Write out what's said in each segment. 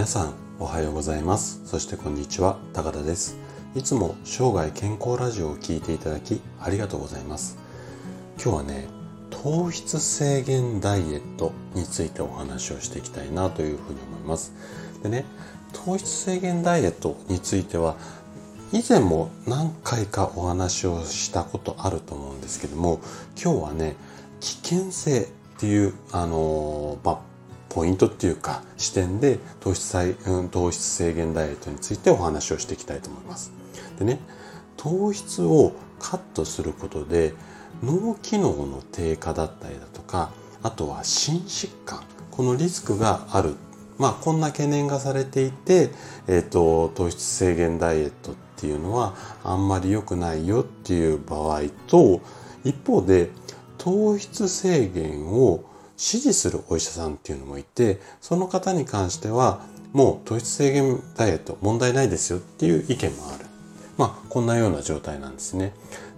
皆さんおはようございます。そしてこんにちは高田です。いつも生涯健康ラジオを聴いていただきありがとうございます。今日はね糖質制限ダイエットについてお話をしていきたいなというふうに思います。でね糖質制限ダイエットについては以前も何回かお話をしたことあると思うんですけども今日はね危険性っていうあのまあポイントっていうか視点で糖質糖質制限ダイエットについてお話をしていきたいと思います。でね糖質をカットすることで脳機能の低下だったりだとかあとは心疾患このリスクがあるまあこんな懸念がされていて、えーと、と糖質制限ダイエットっていうのはあんまり良くないよっていう場合と一方で糖質制限を支持するお医者さんっていうのもいてその方に関してはもう糖質制限ダイエット問題ないですよっていう意見もある。まあこんなような状態なんですね。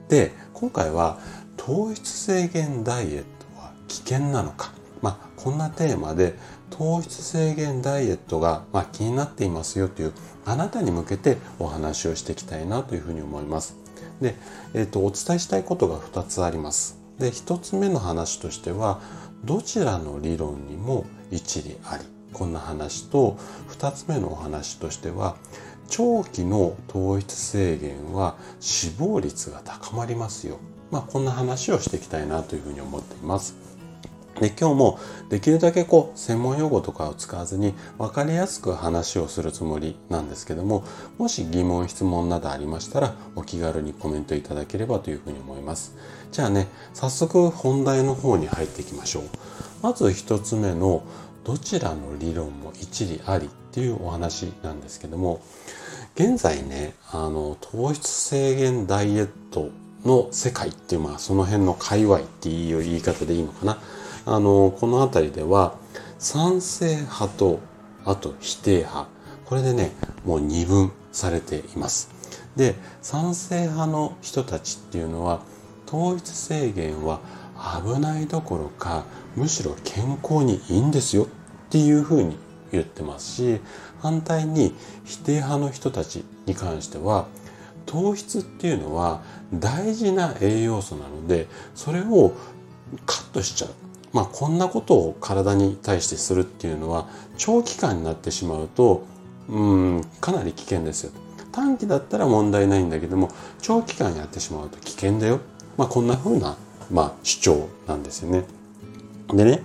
で今回は糖質制限ダイエットは危険なのか。まあこんなテーマで糖質制限ダイエットが、まあ、気になっていますよというあなたに向けてお話をしていきたいなというふうに思います。で、えー、とお伝えしたいことが2つあります。で1つ目の話としてはどちらの理論にも一理ありこんな話と2つ目のお話としては長期の糖質制限は死亡率が高まりますよ。まあこんな話をしていきたいなというふうに思っています。で今日もできるだけこう専門用語とかを使わずに分かりやすく話をするつもりなんですけどももし疑問質問などありましたらお気軽にコメントいただければというふうに思います。じゃあね早速本題の方に入っていきましょう。まず一つ目のどちらの理論も一理ありっていうお話なんですけども現在ねあの糖質制限ダイエットの世界っていうまあその辺の界隈っていう言い方でいいのかな。あのこの辺りでは賛成派とあと否定派これでねもう二分されています。で賛成派の人たちっていうのは糖質制限は危ないどころかむしろ健康にいいんですよっていうふうに言ってますし反対に否定派の人たちに関しては糖質っていうのは大事な栄養素なのでそれをカットしちゃう。まあこんなことを体に対してするっていうのは長期間になってしまうとうんかなり危険ですよ。短期だったら問題ないんだけども長期間やってしまうと危険だよ。まあこんな風なまあ主張なんですよね。でね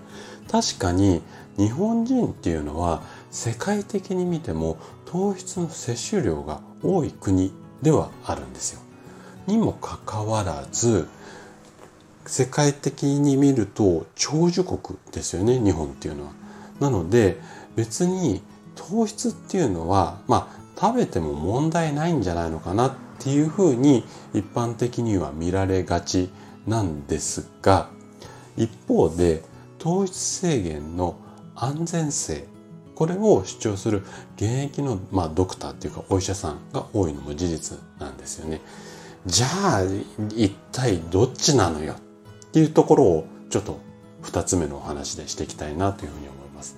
確かに日本人っていうのは世界的に見ても糖質の摂取量が多い国ではあるんですよ。にもかかわらず世界的に見ると長寿国ですよね日本っていうのは。なので別に糖質っていうのはまあ食べても問題ないんじゃないのかなっていうふうに一般的には見られがちなんですが一方で糖質制限の安全性これを主張する現役の、まあ、ドクターっていうかお医者さんが多いのも事実なんですよね。じゃあ一体どっちなのよていうところをちょっと2つ目のお話でしていきたいなというふうに思います。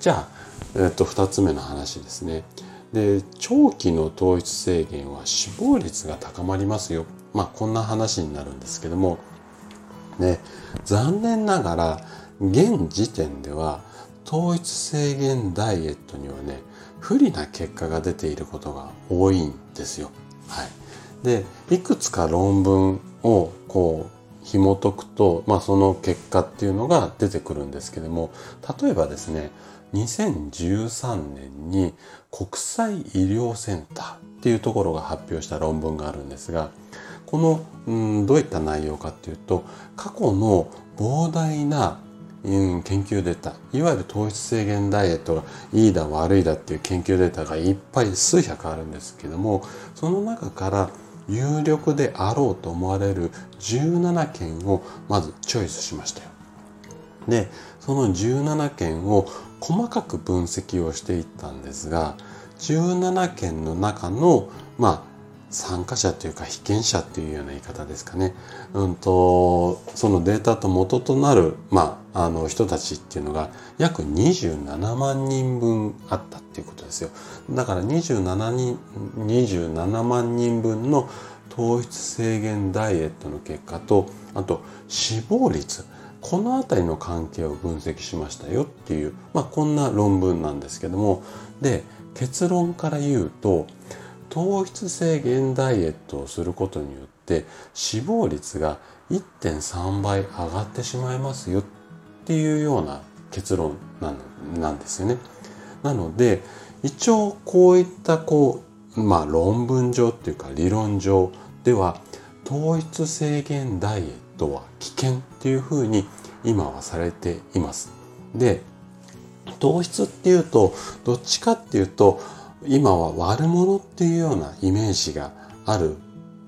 じゃあ、えっと、2つ目の話ですね。で長期の糖質制限は死亡率が高まりますよ。まあこんな話になるんですけども、ね、残念ながら現時点では糖質制限ダイエットにはね不利な結果が出ていることが多いんですよ。はい、でいくつか論文をこう紐解くと、まあ、その結果っていうのが出てくるんですけども例えばですね2013年に国際医療センターっていうところが発表した論文があるんですがこの、うん、どういった内容かっていうと過去の膨大なうん、研究データいわゆる糖質制限ダイエットがいいだ悪いだっていう研究データがいっぱい数百あるんですけどもその中から有力であろうと思われる17件をまずチョイスしましたよ。でその17件を細かく分析をしていったんですが17件の中のまあ参加者というか被験者っていうような言い方ですかね、うんと、そのデータと元となる、まあ、あの人たちっていうのが約27万人分あったっていうことですよ。だから27人、27万人分の糖質制限ダイエットの結果と、あと死亡率。このあたりの関係を分析しましたよっていう、まあこんな論文なんですけども、で、結論から言うと、糖質制限ダイエットをすることによって死亡率が1.3倍上がってしまいますよっっていうような結論なんですよね。なので一応こういったこうまあ論文上っていうか理論上では糖質制限ダイエットは危険っていうふうに今はされています。で糖質っていうとどっちかっていうと今は悪者っていうようなイメージがある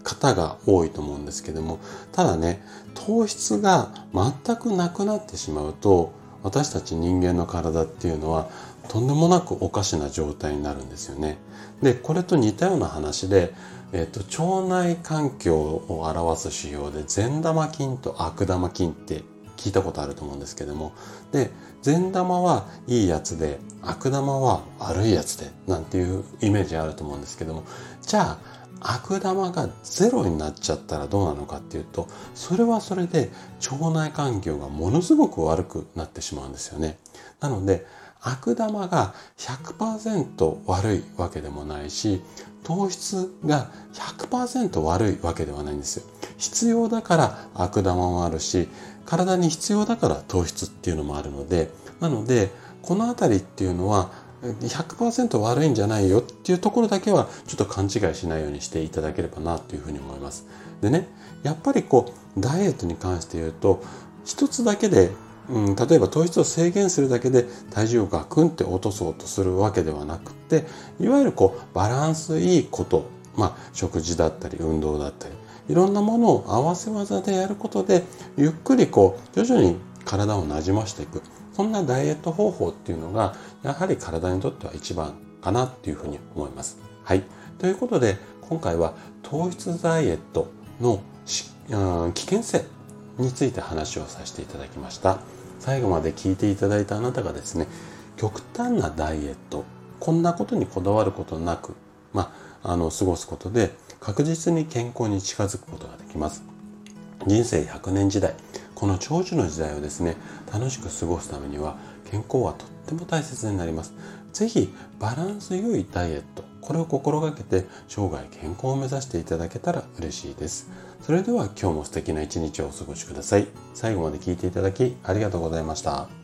方が多いと思うんですけどもただね糖質が全くなくなってしまうと私たち人間の体っていうのはとんでもなくおかしな状態になるんですよね。でこれと似たような話で、えっと、腸内環境を表す指標で善玉菌と悪玉菌って聞いたことあると思うんですけどもで善玉はいいやつで悪玉は悪いやつでなんていうイメージあると思うんですけどもじゃあ悪玉がゼロになっちゃったらどうなのかっていうとそれはそれで腸内環境がものすごく悪くなってしまうんですよね。なので悪玉が100%悪いわけでもないし糖質が100%悪いわけではないんですよ。必要だから悪玉もあるし体に必要だから糖質っていうのもあるのでなのでこの辺りっていうのは100%悪いんじゃないよっていうところだけはちょっと勘違いしないようにしていただければなというふうに思います。でねやっぱりこうダイエットに関して言うと一つだけでうん、例えば糖質を制限するだけで体重をガクンって落とそうとするわけではなくていわゆるこうバランスいいことまあ食事だったり運動だったりいろんなものを合わせ技でやることでゆっくりこう徐々に体をなじましていくそんなダイエット方法っていうのがやはり体にとっては一番かなっていうふうに思います。はい。ということで今回は糖質ダイエットの危険性について話をさせていただきました。最後まで聞いていただいたあなたがですね、極端なダイエット、こんなことにこだわることなく、まあ、あの、過ごすことで確実に健康に近づくことができます。人生100年時代、この長寿の時代をですね、楽しく過ごすためには健康はとっても大切になります。ぜひバランス良いダイエット、これを心がけて生涯健康を目指していただけたら嬉しいです。それでは今日も素敵な一日をお過ごしください。最後まで聞いていただきありがとうございました。